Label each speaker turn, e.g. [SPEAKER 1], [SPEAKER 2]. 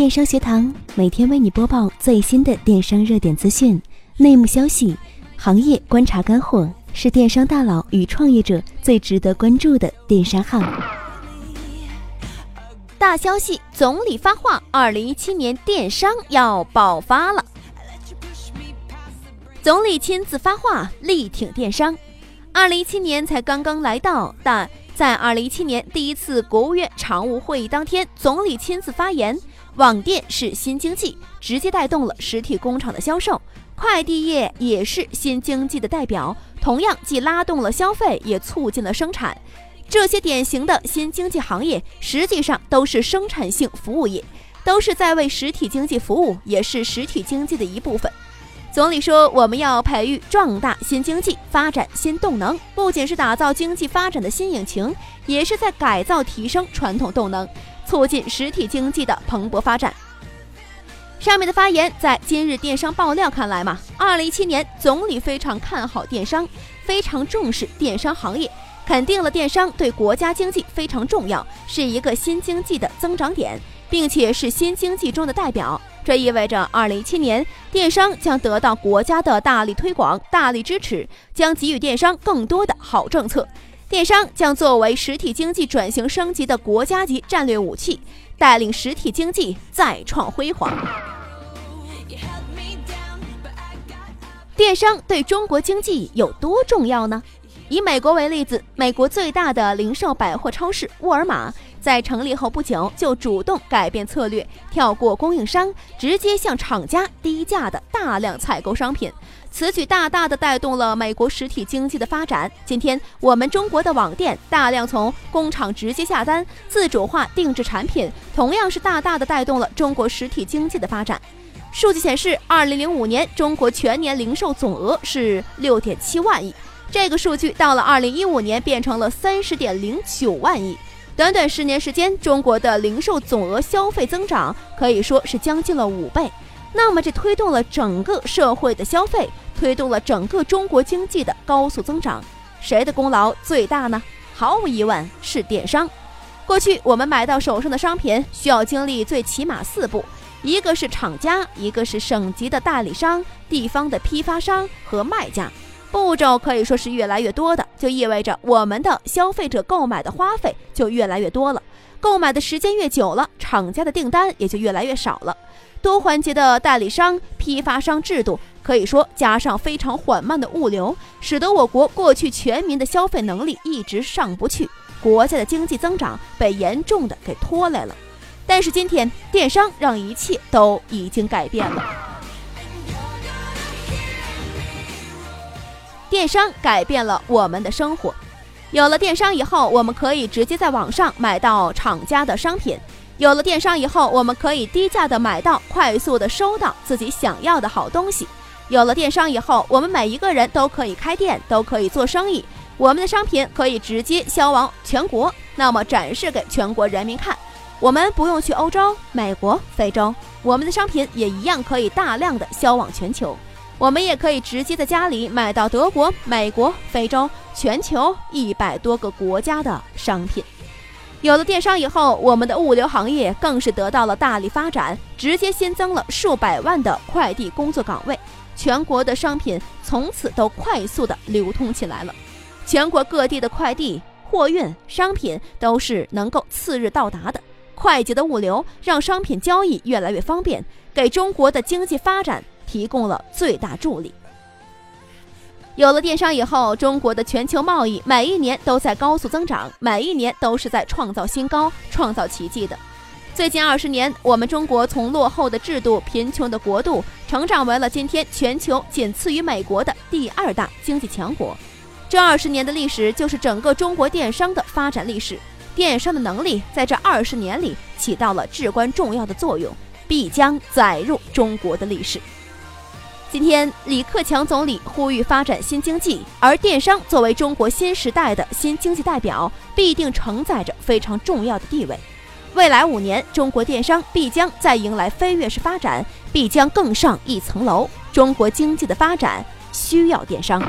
[SPEAKER 1] 电商学堂每天为你播报最新的电商热点资讯、内幕消息、行业观察干货，是电商大佬与创业者最值得关注的电商号。
[SPEAKER 2] 大消息：总理发话，二零一七年电商要爆发了。总理亲自发话，力挺电商。二零一七年才刚刚来到，但在二零一七年第一次国务院常务会议当天，总理亲自发言。网店是新经济，直接带动了实体工厂的销售；快递业也是新经济的代表，同样既拉动了消费，也促进了生产。这些典型的新经济行业，实际上都是生产性服务业，都是在为实体经济服务，也是实体经济的一部分。总理说，我们要培育壮大新经济，发展新动能，不仅是打造经济发展的新引擎，也是在改造提升传统动能。促进实体经济的蓬勃发展。上面的发言，在今日电商爆料看来嘛，二零一七年总理非常看好电商，非常重视电商行业，肯定了电商对国家经济非常重要，是一个新经济的增长点，并且是新经济中的代表。这意味着二零一七年电商将得到国家的大力推广、大力支持，将给予电商更多的好政策。电商将作为实体经济转型升级的国家级战略武器，带领实体经济再创辉煌。电商对中国经济有多重要呢？以美国为例子，美国最大的零售百货超市沃尔玛在成立后不久就主动改变策略，跳过供应商，直接向厂家低价的大量采购商品。此举大大的带动了美国实体经济的发展。今天我们中国的网店大量从工厂直接下单，自主化定制产品，同样是大大的带动了中国实体经济的发展。数据显示，二零零五年中国全年零售总额是六点七万亿，这个数据到了二零一五年变成了三十点零九万亿。短短十年时间，中国的零售总额消费增长可以说是将近了五倍。那么，这推动了整个社会的消费，推动了整个中国经济的高速增长，谁的功劳最大呢？毫无疑问是电商。过去我们买到手上的商品需要经历最起码四步：一个是厂家，一个是省级的代理商、地方的批发商和卖家。步骤可以说是越来越多的，就意味着我们的消费者购买的花费就越来越多了。购买的时间越久了，厂家的订单也就越来越少了。多环节的代理商、批发商制度，可以说加上非常缓慢的物流，使得我国过去全民的消费能力一直上不去，国家的经济增长被严重的给拖累了。但是今天，电商让一切都已经改变了。电商改变了我们的生活。有了电商以后，我们可以直接在网上买到厂家的商品。有了电商以后，我们可以低价的买到，快速的收到自己想要的好东西。有了电商以后，我们每一个人都可以开店，都可以做生意。我们的商品可以直接销往全国，那么展示给全国人民看。我们不用去欧洲、美国、非洲，我们的商品也一样可以大量的销往全球。我们也可以直接在家里买到德国、美国、非洲、全球一百多个国家的商品。有了电商以后，我们的物流行业更是得到了大力发展，直接新增了数百万的快递工作岗位，全国的商品从此都快速的流通起来了。全国各地的快递、货运、商品都是能够次日到达的，快捷的物流让商品交易越来越方便，给中国的经济发展提供了最大助力。有了电商以后，中国的全球贸易每一年都在高速增长，每一年都是在创造新高、创造奇迹的。最近二十年，我们中国从落后的制度、贫穷的国度，成长为了今天全球仅次于美国的第二大经济强国。这二十年的历史，就是整个中国电商的发展历史。电商的能力在这二十年里起到了至关重要的作用，必将载入中国的历史。今天，李克强总理呼吁发展新经济，而电商作为中国新时代的新经济代表，必定承载着非常重要的地位。未来五年，中国电商必将再迎来飞跃式发展，必将更上一层楼。中国经济的发展需要电商。